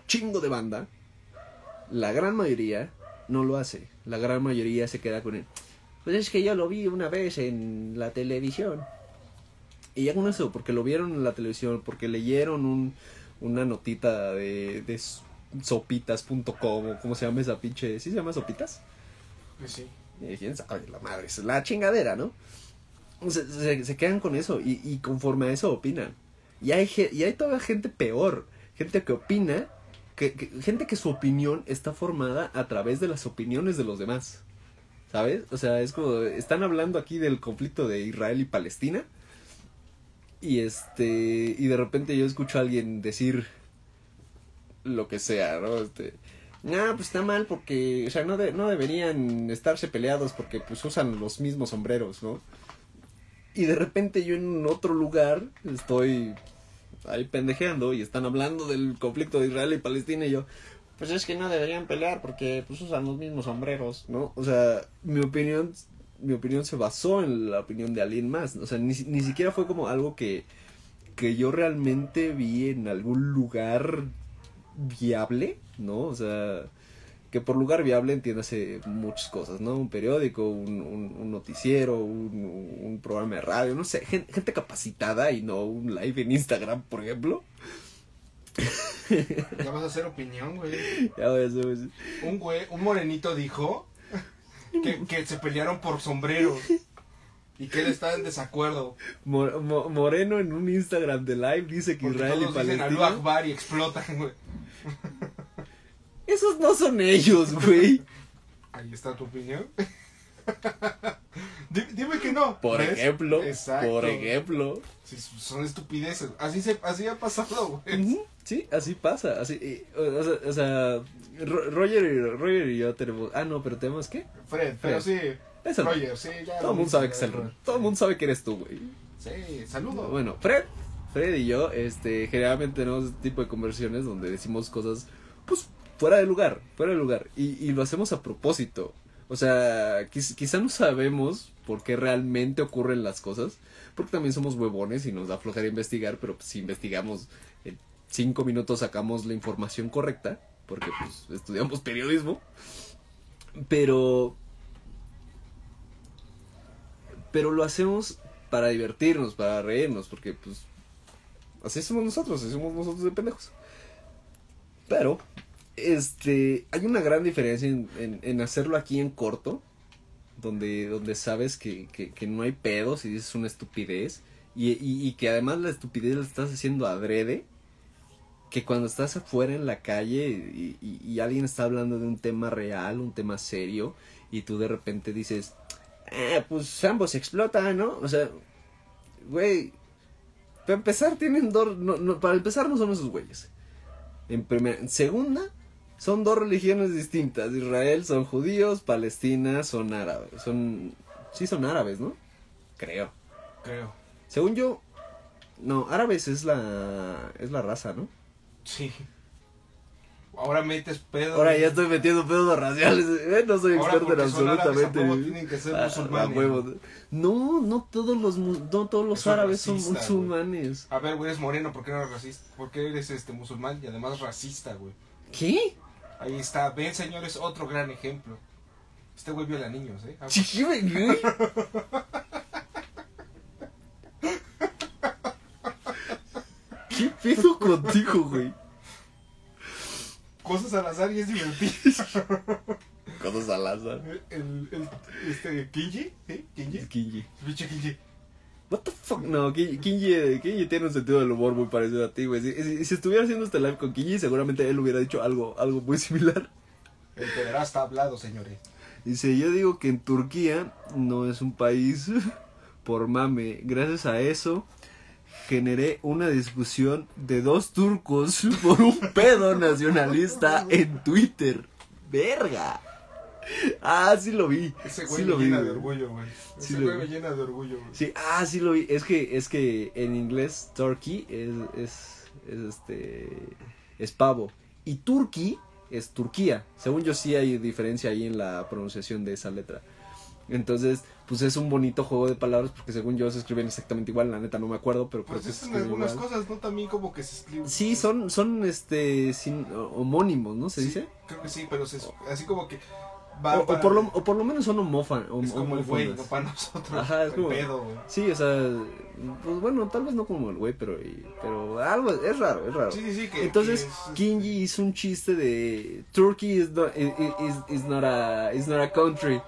[SPEAKER 1] chingo de banda, la gran mayoría no lo hace. La gran mayoría se queda con él. Pues es que yo lo vi una vez en la televisión. Y ya con eso, porque lo vieron en la televisión, porque leyeron un, una notita de, de sopitas.com o cómo se llama esa pinche... ¿Sí se llama sopitas?
[SPEAKER 2] Pues sí.
[SPEAKER 1] Eh, ¿Quién sabe? La madre, es la chingadera, ¿no? Se, se- se quedan con eso y, y conforme a eso opinan. Y hay, y hay toda gente peor, gente que opina, que, que- gente que su opinión está formada a través de las opiniones de los demás. ¿Sabes? O sea, es como, están hablando aquí del conflicto de Israel y Palestina. Y este, y de repente yo escucho a alguien decir lo que sea, ¿no? Este, no, pues está mal porque, o sea, no, de- no deberían estarse peleados porque pues usan los mismos sombreros, ¿no? Y de repente yo en otro lugar estoy ahí pendejeando y están hablando del conflicto de Israel y Palestina y yo, pues es que no deberían pelear porque pues usan los mismos sombreros, ¿no? O sea, mi opinión, mi opinión se basó en la opinión de alguien más, o sea, ni, ni siquiera fue como algo que, que yo realmente vi en algún lugar viable, ¿no? O sea, que por lugar viable entiéndase muchas cosas, ¿no? Un periódico, un, un- un noticiero, un, un programa de radio, no sé, gen- gente, capacitada y no un live en Instagram, por ejemplo.
[SPEAKER 2] Ya vas a hacer opinión, güey.
[SPEAKER 1] Ya voy a hacer.
[SPEAKER 2] Un güey, un morenito dijo que, que se pelearon por sombreros. Y que él estaba en desacuerdo.
[SPEAKER 1] Mo- Mo- Moreno en un Instagram de live dice que
[SPEAKER 2] Porque
[SPEAKER 1] Israel y
[SPEAKER 2] dicen
[SPEAKER 1] Palestina.
[SPEAKER 2] Akbar y explotan, güey.
[SPEAKER 1] Esos no son ellos, güey.
[SPEAKER 2] Ahí está tu opinión. Di- Dime que no.
[SPEAKER 1] Por
[SPEAKER 2] ¿ves?
[SPEAKER 1] ejemplo,
[SPEAKER 2] Exacto.
[SPEAKER 1] por ejemplo.
[SPEAKER 2] Sí, son estupideces. Así, se, así ha pasado, güey.
[SPEAKER 1] Sí, así pasa, así, y, o, sea, o sea, Ro- Roger, y, Roger y yo tenemos, ah no, pero tenemos qué?
[SPEAKER 2] Fred, pero sí.
[SPEAKER 1] Es el-
[SPEAKER 2] Roger, sí, ya.
[SPEAKER 1] todo el mundo sabe que es el, todo el mundo sabe que eres tú, güey.
[SPEAKER 2] Sí, saludo.
[SPEAKER 1] Bueno, Fred, Fred y yo, este, generalmente tenemos este tipo de conversaciones donde decimos cosas, pues, fuera de lugar, fuera de lugar, y, y lo hacemos a propósito. O sea, quiz- quizá no sabemos por qué realmente ocurren las cosas, porque también somos huevones y nos da flojera investigar, pero pues, si investigamos en cinco minutos sacamos la información correcta, porque pues estudiamos periodismo, pero pero lo hacemos para divertirnos, para reírnos, porque pues así somos nosotros, así somos nosotros de pendejos. Pero, este, hay una gran diferencia en, en- en hacerlo aquí en corto, donde, donde sabes que, que, que no hay pedos y dices una estupidez, y, y, y que además la estupidez la estás haciendo adrede, que cuando estás afuera en la calle y, y- alguien está hablando de un tema real, un tema serio, y tú de repente dices, ah, pues ambos explotan, ¿no? O sea, güey, para empezar tienen dos, no, no, para empezar no son esos güeyes. En primera, en segunda, son dos religiones distintas. Israel son judíos, Palestina son árabes. Son, sí son árabes, ¿no? Creo.
[SPEAKER 2] Creo.
[SPEAKER 1] Según yo, no, árabes es la, es la raza, ¿no?
[SPEAKER 2] Sí. Ahora metes pedo.
[SPEAKER 1] Ahora ya estoy metiendo pedos raciales. eh, No soy
[SPEAKER 2] Ahora
[SPEAKER 1] experto en
[SPEAKER 2] porque son árabes,
[SPEAKER 1] absolutamente.
[SPEAKER 2] ¿a poco tienen que ser
[SPEAKER 1] Ah,
[SPEAKER 2] musulmanes?
[SPEAKER 1] No, no todos los, no todos los
[SPEAKER 2] Eso
[SPEAKER 1] árabes son musulmanes.
[SPEAKER 2] A ver, güey, eres moreno, ¿por qué no eres racista? ¿Por qué eres este musulmán y además racista, güey?
[SPEAKER 1] ¿Qué?
[SPEAKER 2] Ahí está, ven señores, otro gran ejemplo. Este güey viola niños, ¿eh?
[SPEAKER 1] Sí, ¿qué, güey? ¿Qué pedo contigo, güey?
[SPEAKER 2] Cosas al azar y es divertido.
[SPEAKER 1] Cosas al azar.
[SPEAKER 2] El, el, este, Kinji, ¿sí? Kinji.
[SPEAKER 1] Kinji.
[SPEAKER 2] Pinche Kinji.
[SPEAKER 1] What the fuck, no, Kinji, Kinji, tiene un sentido del humor muy parecido a ti, güey. Si, si- si estuviera haciendo este live con Kinji, seguramente él hubiera dicho algo, algo muy similar.
[SPEAKER 2] El pederasta ha hablado, señores.
[SPEAKER 1] Dice, yo digo que en Turquía no es un país por mame. Gracias a eso, generé una discusión de dos turcos por un pedo nacionalista en Twitter. Verga. Ah, sí lo vi.
[SPEAKER 2] Ese güey
[SPEAKER 1] sí
[SPEAKER 2] me
[SPEAKER 1] lo vi,
[SPEAKER 2] llena
[SPEAKER 1] güey.
[SPEAKER 2] de orgullo, güey.
[SPEAKER 1] Sí
[SPEAKER 2] Ese güey
[SPEAKER 1] vi.
[SPEAKER 2] me llena de orgullo, güey.
[SPEAKER 1] Sí, ah, sí lo vi. Es que, es que en inglés turkey es, es, es este, es pavo. Y turkey es Turquía. Según yo sí hay diferencia ahí en la pronunciación de esa letra. Entonces, pues es un bonito juego de palabras porque según yo se escriben exactamente igual. La neta no me acuerdo, pero creo
[SPEAKER 2] Pues
[SPEAKER 1] que se escriben
[SPEAKER 2] algunas
[SPEAKER 1] igual.
[SPEAKER 2] cosas, ¿no? También como que se escribe.
[SPEAKER 1] Sí, son, son este, sin, homónimos, ¿no? ¿Se
[SPEAKER 2] Sí,
[SPEAKER 1] dice?
[SPEAKER 2] Creo que sí, pero se, así como que va
[SPEAKER 1] O, o
[SPEAKER 2] para-
[SPEAKER 1] por lo, o por lo menos son homófa- hom-
[SPEAKER 2] es como el güey, no para nosotros.
[SPEAKER 1] Ajá, es
[SPEAKER 2] el
[SPEAKER 1] como-
[SPEAKER 2] pedo.
[SPEAKER 1] Sí, o sea, pues bueno, tal vez no como el güey, pero, pero algo, es raro, es raro.
[SPEAKER 2] Sí, sí, sí. Que,
[SPEAKER 1] Entonces,
[SPEAKER 2] que es-
[SPEAKER 1] Kinji hizo un chiste de Turkey is not, is, is- is not a, is not a country.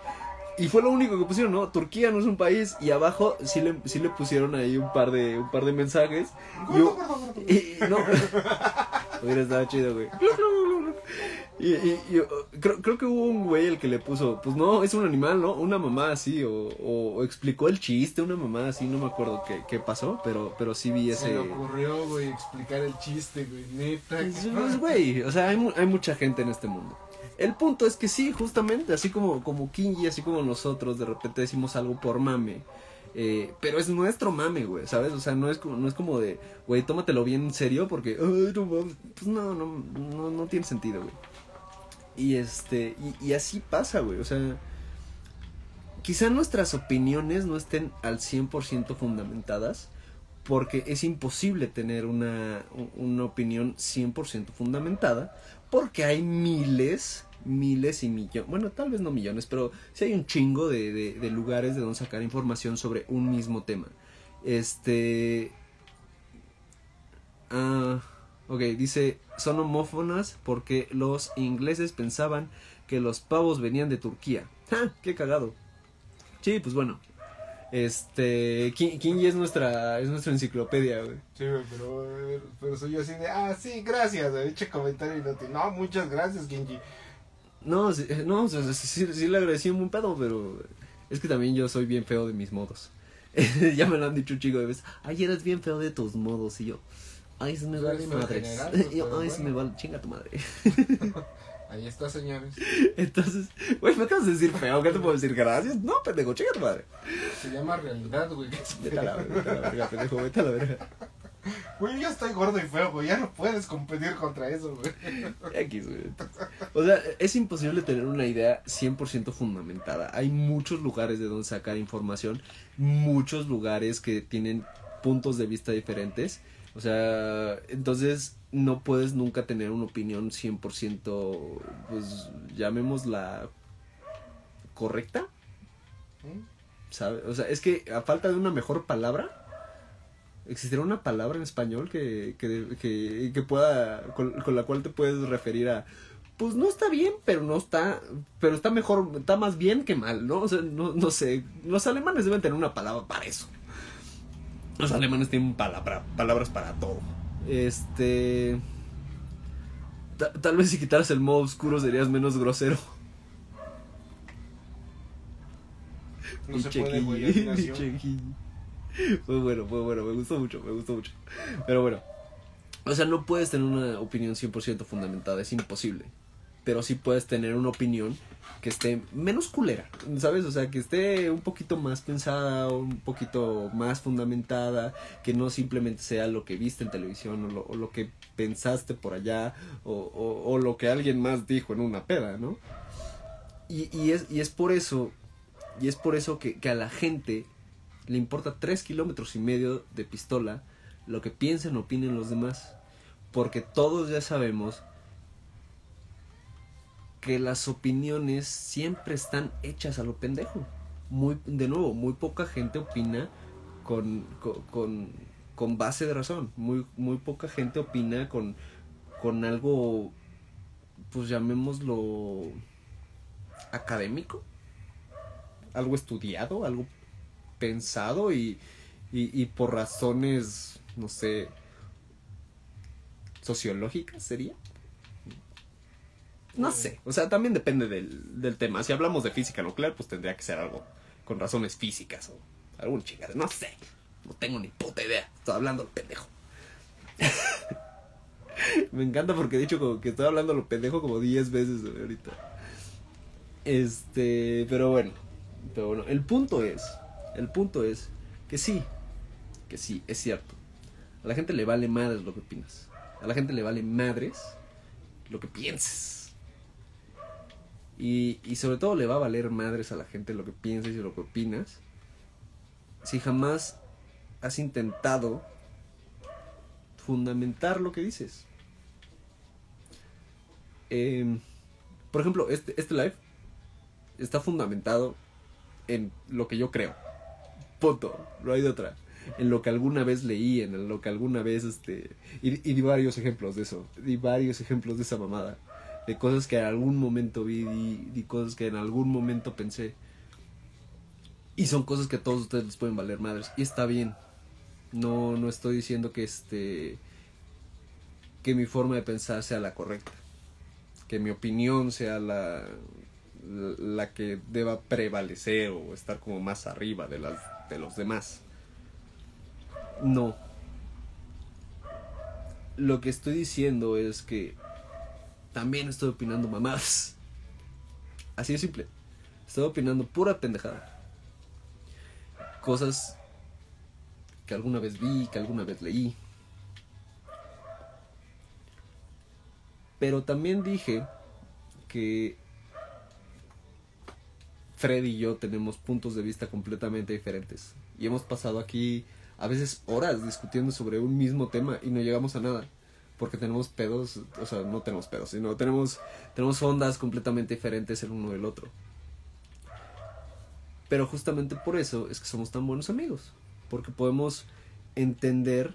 [SPEAKER 1] Y fue lo único que pusieron, ¿no? Turquía no es un país. Y abajo sí le, sí le pusieron ahí un par de, un par de mensajes. Y,
[SPEAKER 2] Gordo, gordo, gordo.
[SPEAKER 1] y- no. Hubiera estado chido, güey. Y, y- y, uh, creo, creo que hubo un güey el que le puso, pues no, es un animal, ¿no? Una mamá así, o, o- o explicó el chiste, una mamá así, no me acuerdo qué, qué pasó, pero, pero sí vi
[SPEAKER 2] Se
[SPEAKER 1] ese...
[SPEAKER 2] le ocurrió, güey, explicar el chiste, güey, neta.
[SPEAKER 1] Pues, pues, güey, o sea, hay, hay mucha gente en este mundo. El punto es que sí, justamente, así como, como Kinji, así como nosotros, de repente decimos algo por mame. eh, pero es nuestro mame, güey, ¿sabes? O sea, no es como, no es como de, güey, tómatelo bien en serio porque, no. Pues no, no, no, no tiene sentido, güey. Y este, y, así pasa, güey, o sea, quizá nuestras opiniones no estén al 100% fundamentadas, porque es imposible tener una, una opinión 100% fundamentada, porque hay miles, miles y millones, bueno, tal vez no millones, pero sí hay un chingo de, de- de lugares de donde sacar información sobre un mismo tema. Este... Ah, ok, dice, son homófonas porque los ingleses pensaban que los pavos venían de Turquía. ¡Ja! ¡Qué cagado! Sí, pues bueno. Este, Ki- Kinji es nuestra, es nuestra enciclopedia, güey.
[SPEAKER 2] Sí, güey, pero, pero soy yo así de, ah, sí, gracias, güey, eche comentario inútil. No, muchas gracias, Genji.
[SPEAKER 1] No, sí, no, o sea, sí, sí- sí le agradecí un pedo, pero es que también yo soy bien feo de mis modos. ya me lo han dicho un chico de veces. Ay, eres bien feo de tus modos. Y yo, ay, se me vale madres.
[SPEAKER 2] general, pues,
[SPEAKER 1] yo, ay, se me
[SPEAKER 2] bueno.
[SPEAKER 1] vale, chinga tu madre.
[SPEAKER 2] Ahí está, señores.
[SPEAKER 1] Entonces, güey, me acabas de decir feo. ¿Qué te puedo decir? Gracias. No, pendejo, chinga tu madre.
[SPEAKER 2] Se llama realidad, güey.
[SPEAKER 1] Vete a la verga, pendejo, vete a la verga.
[SPEAKER 2] Güey, yo estoy gordo y feo, güey. Ya no puedes competir contra eso, güey.
[SPEAKER 1] X, güey. O sea, es imposible tener una idea 100% fundamentada. Hay muchos lugares de donde sacar información, muchos lugares que tienen puntos de vista diferentes. O sea, entonces no puedes nunca tener una opinión 100%, pues llamémosla correcta. ¿sabes? O sea, es que a falta de una mejor palabra, existirá una palabra en español que, que, que, que pueda, con, con la cual te puedes referir a, pues no está bien, pero no está, pero está mejor, está más bien que mal, ¿no? O sea, no, no sé, los alemanes deben tener una palabra para eso. Los alemanes tienen palabra, palabras para todo. Este... ta- tal vez si quitaras el modo oscuro serías menos grosero.
[SPEAKER 2] No se puede, güey.
[SPEAKER 1] Fue bueno, fue bueno, me gustó mucho, me gustó mucho. Pero bueno, o sea, no puedes tener una opinión 100% fundamentada, es imposible. Pero sí puedes tener una opinión que esté menos culera, ¿sabes? O sea, que esté un poquito más pensada, un poquito más fundamentada, que no simplemente sea lo que viste en televisión o lo, que pensaste por allá o, lo que alguien más dijo en una peda, ¿no? Y, es, y es por eso, y es por eso que a la gente le importa tres kilómetros y medio de pistola lo que piensen o opinen los demás. Porque todos ya sabemos que las opiniones siempre están hechas a lo pendejo. Muy, de nuevo, muy poca gente opina con, con, con, base de razón. Muy, muy poca gente opina con, con algo, pues llamémoslo académico. Algo estudiado, algo pensado y, y, y por razones, no sé, sociológicas sería. No sé, o sea, también depende del, del tema. Si hablamos de física nuclear, pues tendría que ser algo con razones físicas o algún chingada, no sé, no tengo ni puta idea. Estoy hablando pendejo. Me encanta porque he dicho que estoy hablando lo pendejo como 10 veces ahorita. Este, pero bueno. Pero bueno, el punto es, el punto es que sí, que sí, es cierto. A la gente le vale madres lo que opinas. A la gente le vale madres lo que pienses. Y, y sobre todo le va a valer madres a la gente lo que pienses y lo que opinas. Si jamás has intentado fundamentar lo que dices. Em, por ejemplo, este, este live está fundamentado en lo que yo creo. Punto. No hay de otra. En lo que alguna vez leí, en lo que alguna vez, este... Y, y di varios ejemplos de eso. Di varios ejemplos de esa mamada. De cosas que en algún momento vi, di cosas que en algún momento pensé. Y son cosas que a todos ustedes les pueden valer madres. Y está bien. No, no estoy diciendo que este... Que mi forma de pensar sea la correcta. Que mi opinión sea la, la que deba prevalecer o estar como más arriba de las de los demás. No. Lo que estoy diciendo es que también estoy opinando mamadas. Así de simple. Estoy opinando pura pendejada. Cosas que alguna vez vi, que alguna vez leí. Pero también dije que Fred y yo tenemos puntos de vista completamente diferentes. Y hemos pasado aquí a veces horas discutiendo sobre un mismo tema y no llegamos a nada. Porque tenemos pedos, o sea, no tenemos pedos, sino tenemos, tenemos ondas completamente diferentes el uno del otro. Pero justamente por eso es que somos tan buenos amigos. Porque podemos entender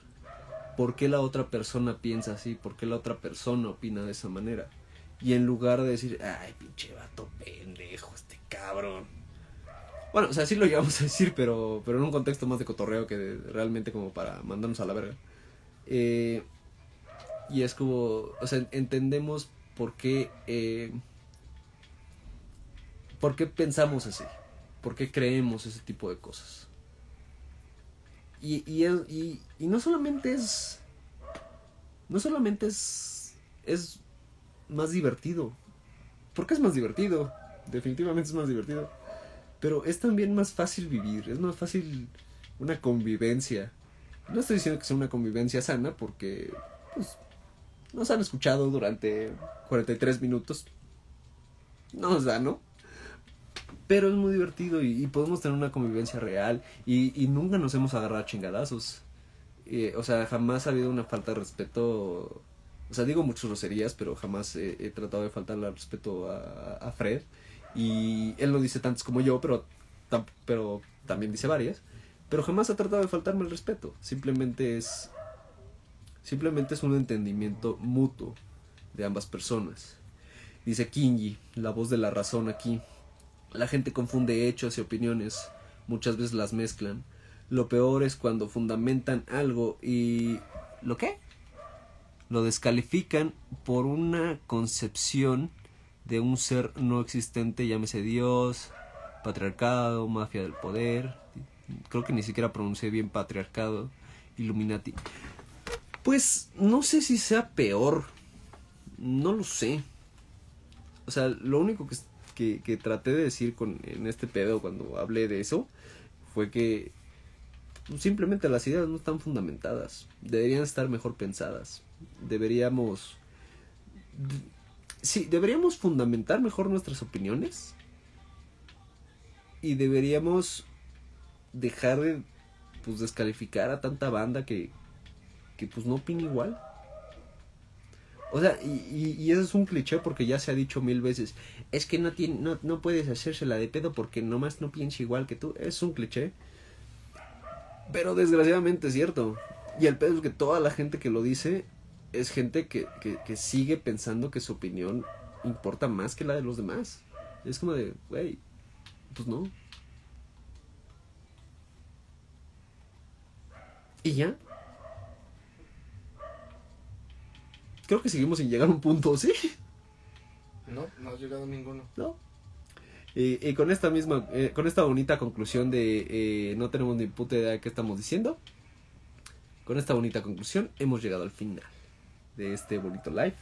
[SPEAKER 1] por qué la otra persona piensa así, por qué la otra persona opina de esa manera. Y en lugar de decir, ay, pinche vato pendejo, este cabrón. Bueno, o sea, sí lo llevamos a decir, pero, pero en un contexto más de cotorreo que de- realmente como para mandarnos a la verga. Eh, y es como, o sea, entendemos por qué, eh, por qué pensamos así, por qué creemos ese tipo de cosas. Y, y, y, y no solamente es, no solamente es, es más divertido, porque es más divertido, definitivamente es más divertido. Pero es también más fácil vivir, es más fácil una convivencia. No estoy diciendo que sea una convivencia sana porque pues, nos han escuchado durante 43 minutos. No es sano. Pero es muy divertido y, podemos tener una convivencia real y, nunca nos hemos agarrado a chingadazos. Eh, o sea, jamás ha habido una falta de respeto. O sea, digo muchas groserías, pero jamás he, tratado de faltarle al respeto a, Fred. Y él no dice tantas como yo, pero, pero también dice varias. Pero jamás ha tratado de faltarme el respeto. Simplemente es. Simplemente es un entendimiento mutuo de ambas personas. Dice Kinji, la voz de la razón aquí. La gente confunde hechos y opiniones. Muchas veces las mezclan. Lo peor es cuando fundamentan algo y... ¿Lo qué? Lo descalifican por una concepción de un ser no existente, llámese Dios, patriarcado, mafia del poder. Creo que ni siquiera pronuncié bien patriarcado, Illuminati. Pues no sé si sea peor. No lo sé. O sea, lo único que, que, traté de decir con, en este pedo cuando hablé de eso fue que pues, simplemente las ideas no están fundamentadas. Deberían estar mejor pensadas. Deberíamos... Sí, deberíamos fundamentar mejor nuestras opiniones. Y deberíamos dejar de pues descalificar a tanta banda que, que pues no opina igual. O sea, y, y, eso es un cliché porque ya se ha dicho mil veces. Es que no, tiene, no, no puedes hacérsela de pedo porque nomás no piensa igual que tú. Es un cliché. Pero desgraciadamente es cierto. Y el pedo es que toda la gente que lo dice es gente que, que, que sigue pensando que su opinión importa más que la de los demás. Es como de, güey, pues no. ¿Y ya? Creo que seguimos sin llegar a un punto, ¿sí?
[SPEAKER 2] No, no ha llegado ninguno.
[SPEAKER 1] ¿No? Y, y con esta misma, eh, con esta bonita conclusión de eh, no tenemos ni puta idea de qué estamos diciendo, con esta bonita conclusión hemos llegado al final de este bonito live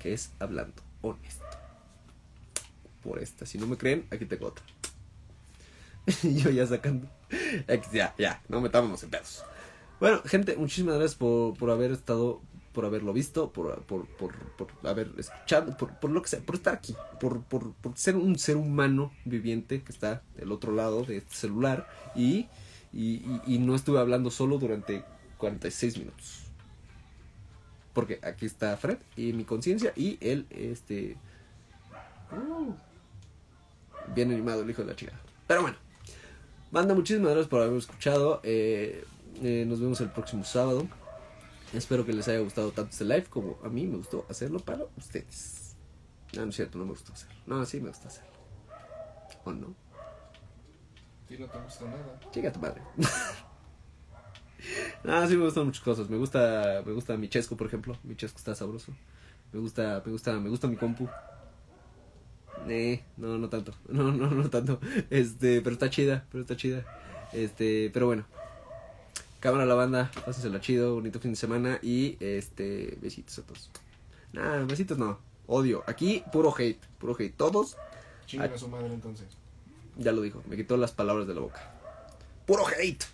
[SPEAKER 1] que es hablando honesto. Por esta, si no me creen, aquí tengo otra. Y yo ya sacando. Ya, ya, no metámonos en pedos. Bueno, gente, muchísimas gracias por, por haber estado, por haberlo visto, por, por, por, por haber escuchado, por, lo que sea, por estar aquí, por, ser un ser humano viviente que está del otro lado de este celular y, y, y, no estuve hablando solo durante 46 minutos. Porque aquí está Fred y mi conciencia y él, este... uh, bien animado el hijo de la chica. Pero bueno. Manda muchísimas gracias por haberme escuchado. Eh, eh, nos vemos el próximo sábado. Espero que les haya gustado tanto este live como a mí me gustó hacerlo para ustedes. No, no es cierto, no me gustó hacerlo. No, sí me gusta hacerlo. ¿O no?
[SPEAKER 2] Ti no te gusta nada.
[SPEAKER 1] Chica tu madre. no, sí me gustan muchas cosas. Me gusta, me gusta mi chesco, por ejemplo. Mi chesco está sabroso. Me gusta, me gusta, me gusta mi compu. Eh, no, no tanto. No, no, no tanto. Este, pero está chida, pero está chida. Este, pero bueno. Cámara la banda, pásensela chido, bonito fin de semana y este, besitos a todos. Nah, besitos no. Odio. Aquí puro hate, puro hate. Todos,
[SPEAKER 2] Chingan a su madre entonces.
[SPEAKER 1] ya lo dijo, me quitó las palabras de la boca. Puro hate.